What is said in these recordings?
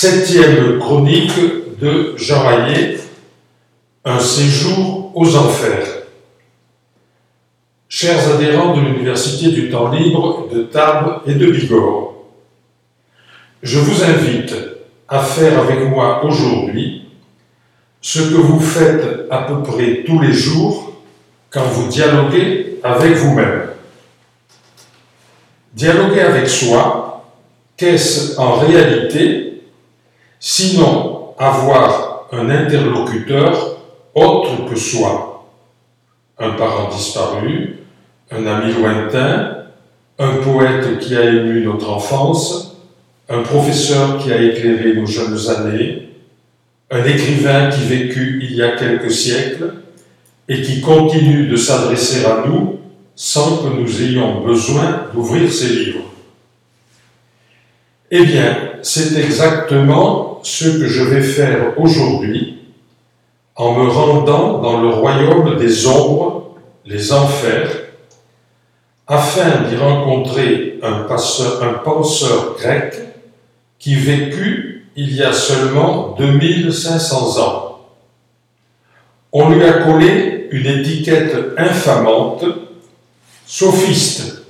Septième chronique de Jean Rayet, Un séjour aux enfers. Chers adhérents de l'Université du temps libre de Tarbes et de Bigorre, je vous invite à faire avec moi aujourd'hui ce que vous faites à peu près tous les jours quand vous dialoguez avec vous-même. Dialoguer avec soi, qu'est-ce en réalité sinon avoir un interlocuteur autre que soi Un parent disparu, un ami lointain, un poète qui a ému notre enfance, un professeur qui a éclairé nos jeunes années, un écrivain qui vécut il y a quelques siècles et qui continue de s'adresser à nous sans que nous ayons besoin d'ouvrir ses livres. Eh bien, c'est exactement ce que je vais faire aujourd'hui en me rendant dans le royaume des ombres, les enfers, afin d'y rencontrer un, penseur grec qui vécut il y a seulement 2500 ans. On lui a collé une étiquette infamante, sophiste,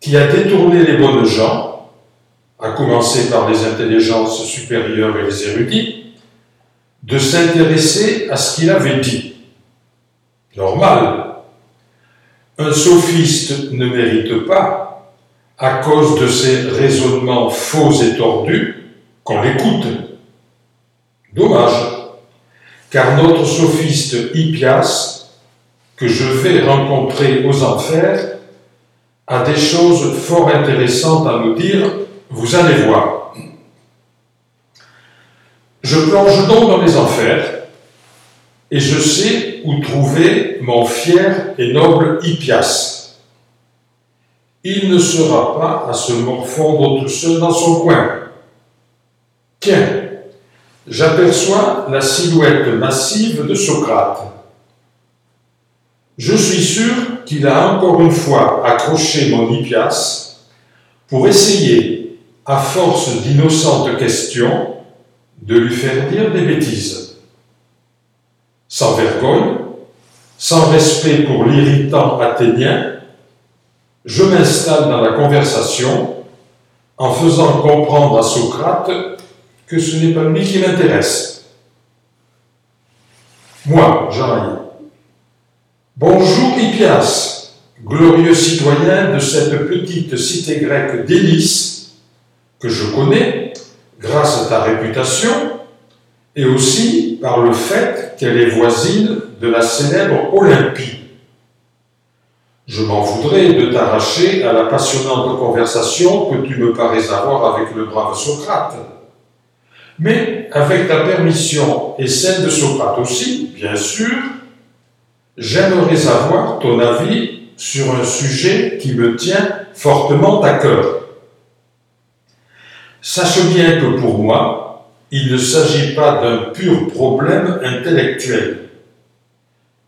qui a détourné les bonnes gens, à commencer par les intelligences supérieures et les érudits, de s'intéresser à ce qu'il avait dit. Normal. Un sophiste ne mérite pas à cause de ces raisonnements faux et tordus, qu'on l'écoute. Dommage, car notre sophiste Hippias, que je vais rencontrer aux enfers, a des choses fort intéressantes à nous dire, vous allez voir. Je plonge donc dans les enfers, et je sais où trouver mon fier et noble Hippias il ne sera pas à se morfondre tout seul dans son coin. Tiens, j'aperçois la silhouette massive de Socrate. Je suis sûr qu'il a encore une fois accroché mon Hippias pour essayer, à force d'innocentes questions, de lui faire dire des bêtises. Sans vergogne, sans respect pour l'irritant athénien, je m'installe dans la conversation en faisant comprendre à Socrate que ce n'est pas lui qui m'intéresse. Moi, Jean Bonjour Hippias, glorieux citoyen de cette petite cité grecque d'Hélice, je connais grâce à ta réputation et aussi par le fait qu'elle est voisine de la célèbre Olympie. Je m'en voudrais de t'arracher à la passionnante conversation que tu me parais avoir avec le brave Socrate. Mais avec ta permission et celle de Socrate aussi, bien sûr, j'aimerais avoir ton avis sur un sujet qui me tient fortement à cœur. Sache bien que pour moi, il ne s'agit pas d'un pur problème intellectuel.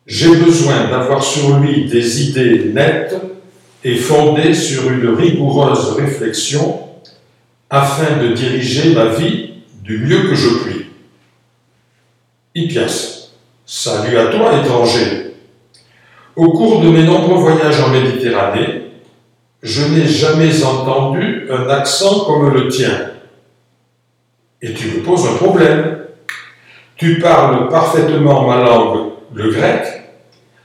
J'ai besoin d'avoir sur lui des idées nettes et fondées sur une rigoureuse réflexion afin de diriger ma vie du mieux que je puis. Hippias, salut à toi étranger. Au cours de mes nombreux voyages en Méditerranée, je n'ai jamais entendu un accent comme le tien. Et tu me poses un problème. Tu parles parfaitement ma langue, le grec,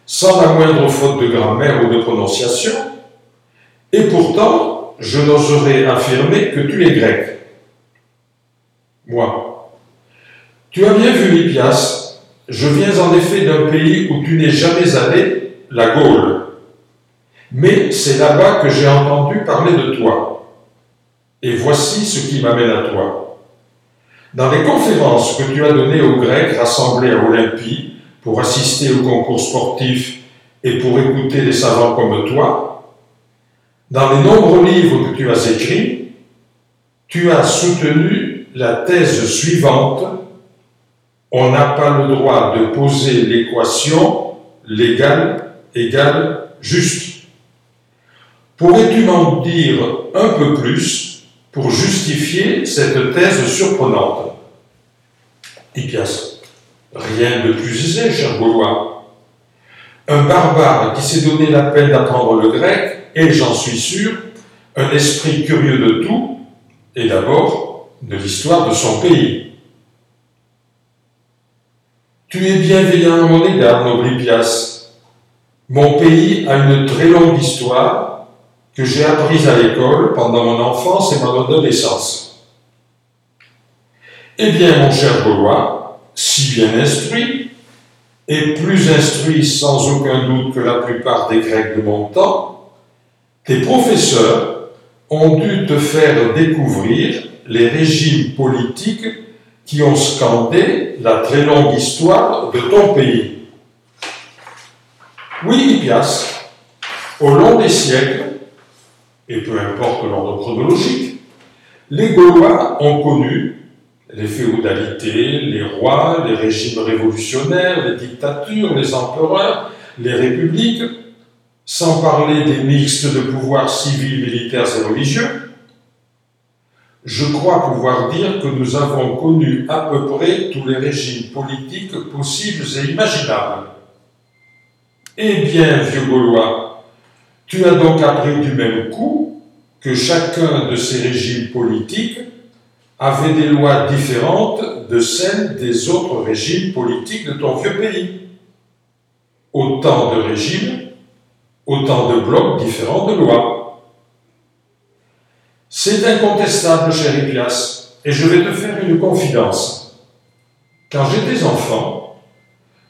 sans la moindre faute de grammaire ou de prononciation, et pourtant je n'oserais affirmer que tu es grec. Moi. Tu as bien vu, Hippias, je viens en effet d'un pays où tu n'es jamais allé, la Gaule. Mais c'est là-bas que j'ai entendu parler de toi. Et voici ce qui m'amène à toi. Dans les conférences que tu as données aux Grecs rassemblés à Olympie, pour assister au concours sportif et pour écouter des savants comme toi, dans les nombreux livres que tu as écrits, tu as soutenu la thèse suivante on n'a pas le droit de poser l'équation légal égale juste. Pourrais-tu m'en dire un peu plus pour justifier cette thèse surprenante? Hippias, rien de plus aisé, cher Gaulois. Un barbare qui s'est donné la peine d'apprendre le grec et, j'en suis sûr, un esprit curieux de tout, et d'abord de l'histoire de son pays. Tu es bienveillant à mon égard, noble. Mon pays a une très longue histoire que j'ai apprise à l'école pendant mon enfance et mon adolescence. Eh bien, mon cher Gaulois, si bien instruit, et plus instruit sans aucun doute que la plupart des Grecs de mon temps, tes professeurs ont dû te faire découvrir les régimes politiques qui ont scandé la très longue histoire de ton pays. Oui, Hippias, au long des siècles, et peu importe l'ordre chronologique, les Gaulois ont connu les féodalités, les rois, les régimes révolutionnaires, les dictatures, les empereurs, les républiques, sans parler des mixtes de pouvoirs civils, militaires et religieux, je crois pouvoir dire que nous avons connu à peu près tous les régimes politiques possibles et imaginables. Eh bien, vieux Gaulois, tu as donc appris du même coup que chacun de ces régimes politiques avait des lois différentes de celles des autres régimes politiques de ton vieux pays. Autant de régimes autant de blocs différents de lois. C'est incontestable, cher Hippias, et je vais te faire une confidence. Quand j'étais enfant,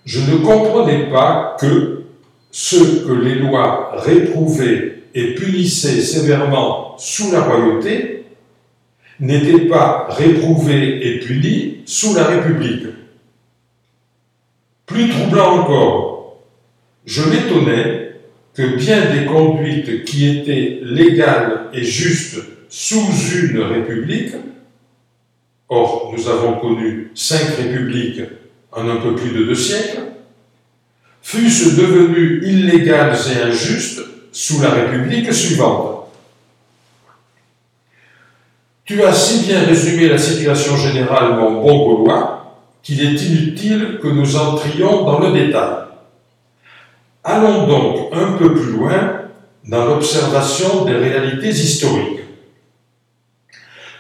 je ne comprenais pas que ceux que les lois réprouvaient et punissaient sévèrement sous la royauté n'étaient pas réprouvés et punis sous la République. Plus troublant encore, je m'étonnais que bien des conduites qui étaient légales et justes sous une république, or nous avons connu cinq républiques en un peu plus de deux siècles, fussent devenues illégales et injustes sous la république suivante. Tu as si bien résumé la situation générale, mon bon Gaulois, qu'il est inutile que nous entrions dans le détail. Allons donc un peu plus loin dans l'observation des réalités historiques.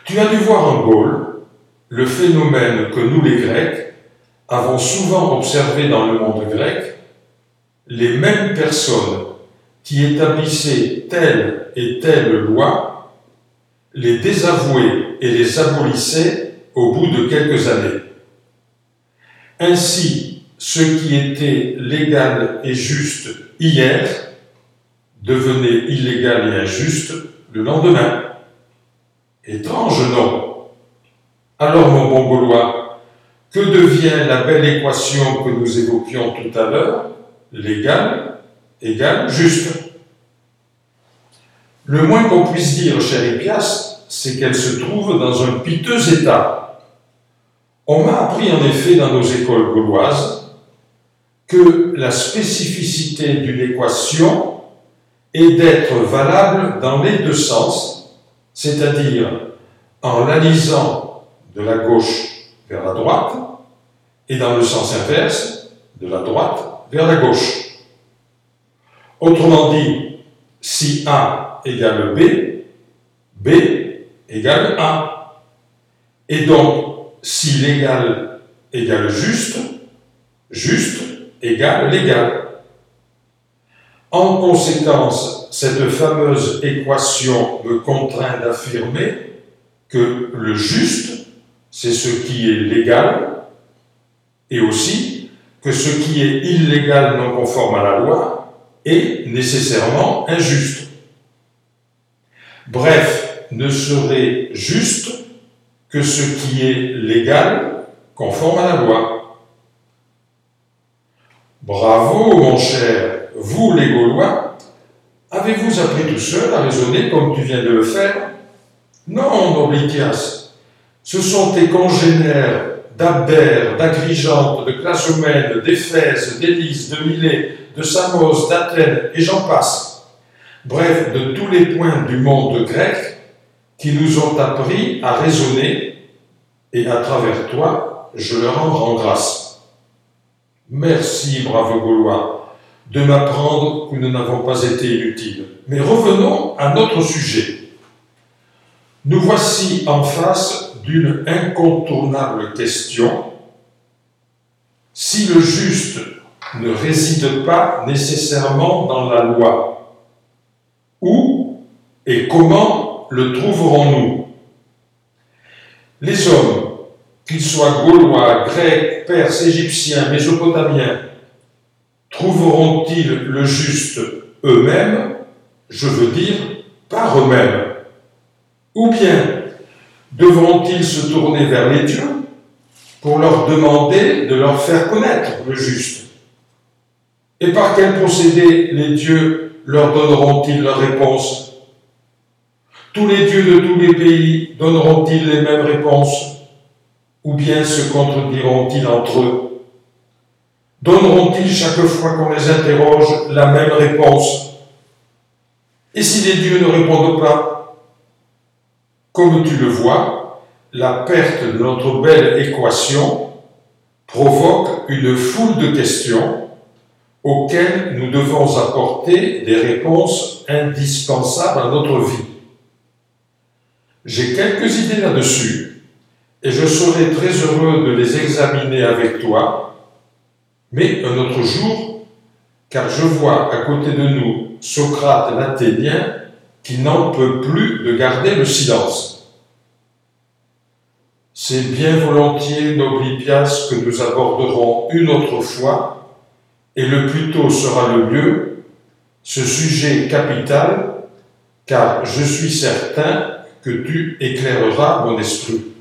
Tu as dû voir en Gaule le phénomène que nous les Grecs avons souvent observé dans le monde grec, les mêmes personnes qui établissaient telle et telle loi les désavouaient et les abolissaient au bout de quelques années. Ainsi, ce qui était légal et juste hier devenait illégal et injuste le lendemain. Étrange, non? Alors, mon bon Gaulois, que devient la belle équation que nous évoquions tout à l'heure? Légal égale juste. Le moins qu'on puisse dire, cher Hippias, c'est qu'elle se trouve dans un piteux état. On m'a appris en effet dans nos écoles gauloises que la spécificité d'une équation est d'être valable dans les deux sens, c'est-à-dire en la lisant de la gauche vers la droite et dans le sens inverse, de la droite vers la gauche. Autrement dit, si A égale B, B égale A. Et donc, si l'égal égale juste, juste égale légal. En conséquence, cette fameuse équation me contraint d'affirmer que le juste, c'est ce qui est légal, et aussi que ce qui est illégal non conforme à la loi est nécessairement injuste. Bref, ne serait juste que ce qui est légal conforme à la loi. Bravo, mon cher, vous les Gaulois, avez-vous appris tout seul à raisonner comme tu viens de le faire? Non, Noblitias, ce sont tes congénères d'Abdère, d'Agrigente, de Clazomène, d'Éphèse, d'Élise, de Milet, de Samos, d'Athènes, et j'en passe. Bref, de tous les points du monde grec, qui nous ont appris à raisonner, et à travers toi, je leur en rends grâce. Merci, brave Gaulois, de m'apprendre que nous n'avons pas été inutiles. Mais revenons à notre sujet. Nous voici en face d'une incontournable question. Si le juste ne réside pas nécessairement dans la loi, où et comment le trouverons-nous? Les hommes, qu'ils soient gaulois, grecs, perses, égyptiens, mésopotamiens, trouveront-ils le juste eux-mêmes? Je veux dire, par eux-mêmes. Ou bien devront-ils se tourner vers les dieux pour leur demander de leur faire connaître le juste? Et par quel procédé les dieux leur donneront-ils leur réponse? Tous les dieux de tous les pays donneront-ils les mêmes réponses? Ou bien se contrediront-ils entre eux? Donneront-ils chaque fois qu'on les interroge la même réponse? Et si les dieux ne répondent pas, comme tu le vois, la perte de notre belle équation provoque une foule de questions auxquelles nous devons apporter des réponses indispensables à notre vie. J'ai quelques idées là-dessus et je serai très heureux de les examiner avec toi, mais un autre jour, car je vois à côté de nous Socrate l'Athénien qui n'en peut plus de garder le silence. C'est bien volontiers, Noblipias, que nous aborderons une autre fois, et le plus tôt sera le mieux, ce sujet capital, car je suis certain que tu éclaireras mon esprit.